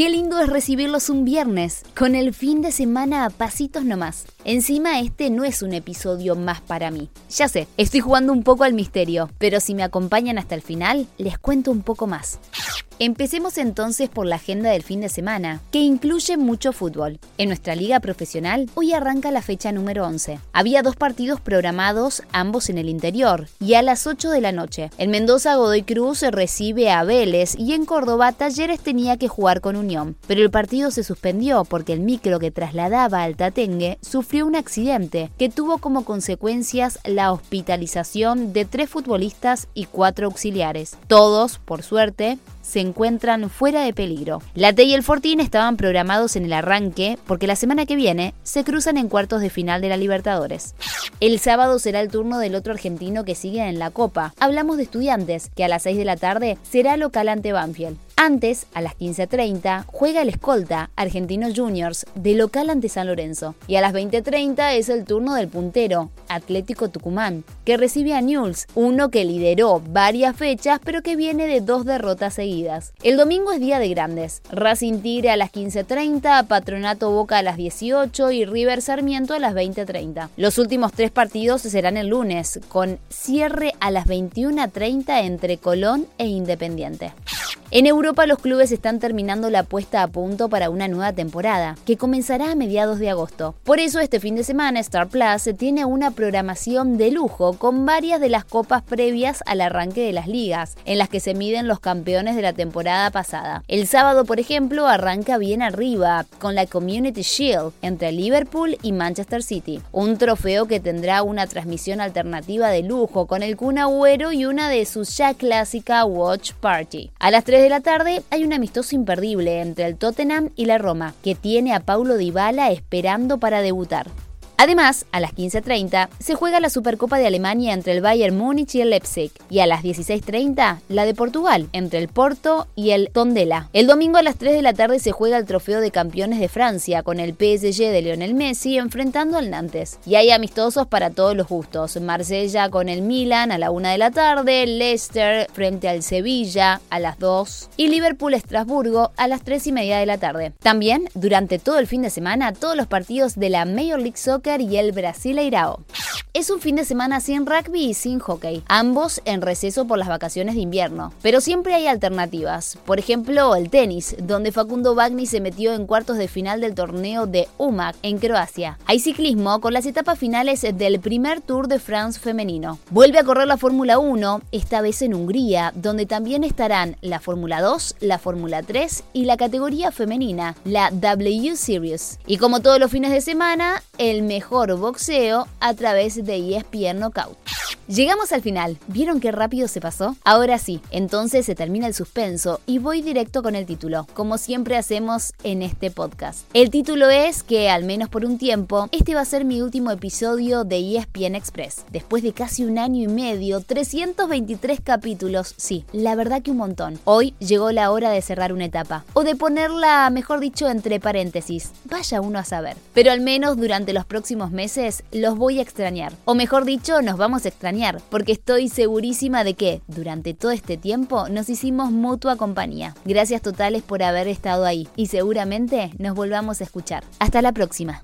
Qué lindo es recibirlos un viernes, con el fin de semana a pasitos nomás. Encima este no es un episodio más para mí. Ya sé, estoy jugando un poco al misterio, pero si me acompañan hasta el final, les cuento un poco más. Empecemos entonces por la agenda del fin de semana, que incluye mucho fútbol. En nuestra liga profesional, hoy arranca la fecha número 11. Había dos partidos programados, ambos en el interior, y a las 8 de la noche. En Mendoza, Godoy Cruz recibe a Vélez y en Córdoba, Talleres tenía que jugar con Unión. Pero el partido se suspendió porque el micro que trasladaba al Tatengue sufrió un accidente que tuvo como consecuencias la hospitalización de tres futbolistas y cuatro auxiliares. Todos, por suerte, se encuentran fuera de peligro. La T y el Fortín estaban programados en el arranque porque la semana que viene se cruzan en cuartos de final de la Libertadores. El sábado será el turno del otro argentino que sigue en la Copa. Hablamos de estudiantes, que a las 6 de la tarde será local ante Banfield. Antes, a las 15.30, juega el escolta Argentinos Juniors de local ante San Lorenzo. Y a las 20.30 es el turno del puntero, Atlético Tucumán, que recibe a Newell's, uno que lideró varias fechas pero que viene de dos derrotas seguidas. El domingo es día de grandes. Racing Tigre a las 15.30, Patronato Boca a las 18 y River Sarmiento a las 20.30. Los últimos tres partidos serán el lunes, con cierre a las 21.30 entre Colón e Independiente. En Europa los clubes están terminando la puesta a punto para una nueva temporada, que comenzará a mediados de agosto. Por eso este fin de semana Star Plus tiene una programación de lujo con varias de las copas previas al arranque de las ligas, en las que se miden los campeones de la temporada pasada. El sábado, por ejemplo, arranca bien arriba, con la Community Shield entre Liverpool y Manchester City, un trofeo que tendrá una transmisión alternativa de lujo con el Kun Agüero y una de sus ya clásica Watch Party. A las 3 de la tarde hay un amistoso imperdible entre el Tottenham y la Roma, que tiene a Paulo Dybala esperando para debutar. Además, a las 15.30 se juega la Supercopa de Alemania entre el Bayern Múnich y el Leipzig, y a las 16.30 la de Portugal entre el Porto y el Tondela. El domingo a las 3 de la tarde se juega el Trofeo de Campeones de Francia con el PSG de Lionel Messi enfrentando al Nantes. Y hay amistosos para todos los gustos. Marsella con el Milan a la 1 de la tarde, Leicester frente al Sevilla a las 2 y Liverpool-Estrasburgo a las 3 y media de la tarde. También, durante todo el fin de semana, todos los partidos de la Major League Soccer y el Brasileirao. Es un fin de semana sin rugby y sin hockey, ambos en receso por las vacaciones de invierno. Pero siempre hay alternativas. Por ejemplo, el tenis, donde Facundo Bagni se metió en cuartos de final del torneo de UMAC en Croacia. Hay ciclismo con las etapas finales del primer Tour de France femenino. Vuelve a correr la Fórmula 1, esta vez en Hungría, donde también estarán la Fórmula 2, la Fórmula 3 y la categoría femenina, la W Series. Y como todos los fines de semana, el mejor boxeo a través de ESPN Knockout. Llegamos al final. ¿Vieron qué rápido se pasó? Ahora sí, entonces se termina el suspenso y voy directo con el título, como siempre hacemos en este podcast. El título es que, al menos por un tiempo, este va a ser mi último episodio de ESPN Express. Después de casi un año y medio, 323 capítulos, sí, la verdad que un montón. Hoy llegó la hora de cerrar una etapa, o de ponerla, mejor dicho, entre paréntesis. Vaya uno a saber. Pero al menos durante los próximos meses los voy a extrañar. O mejor dicho, nos vamos a extrañar porque estoy segurísima de que durante todo este tiempo nos hicimos mutua compañía. Gracias totales por haber estado ahí y seguramente nos volvamos a escuchar. Hasta la próxima.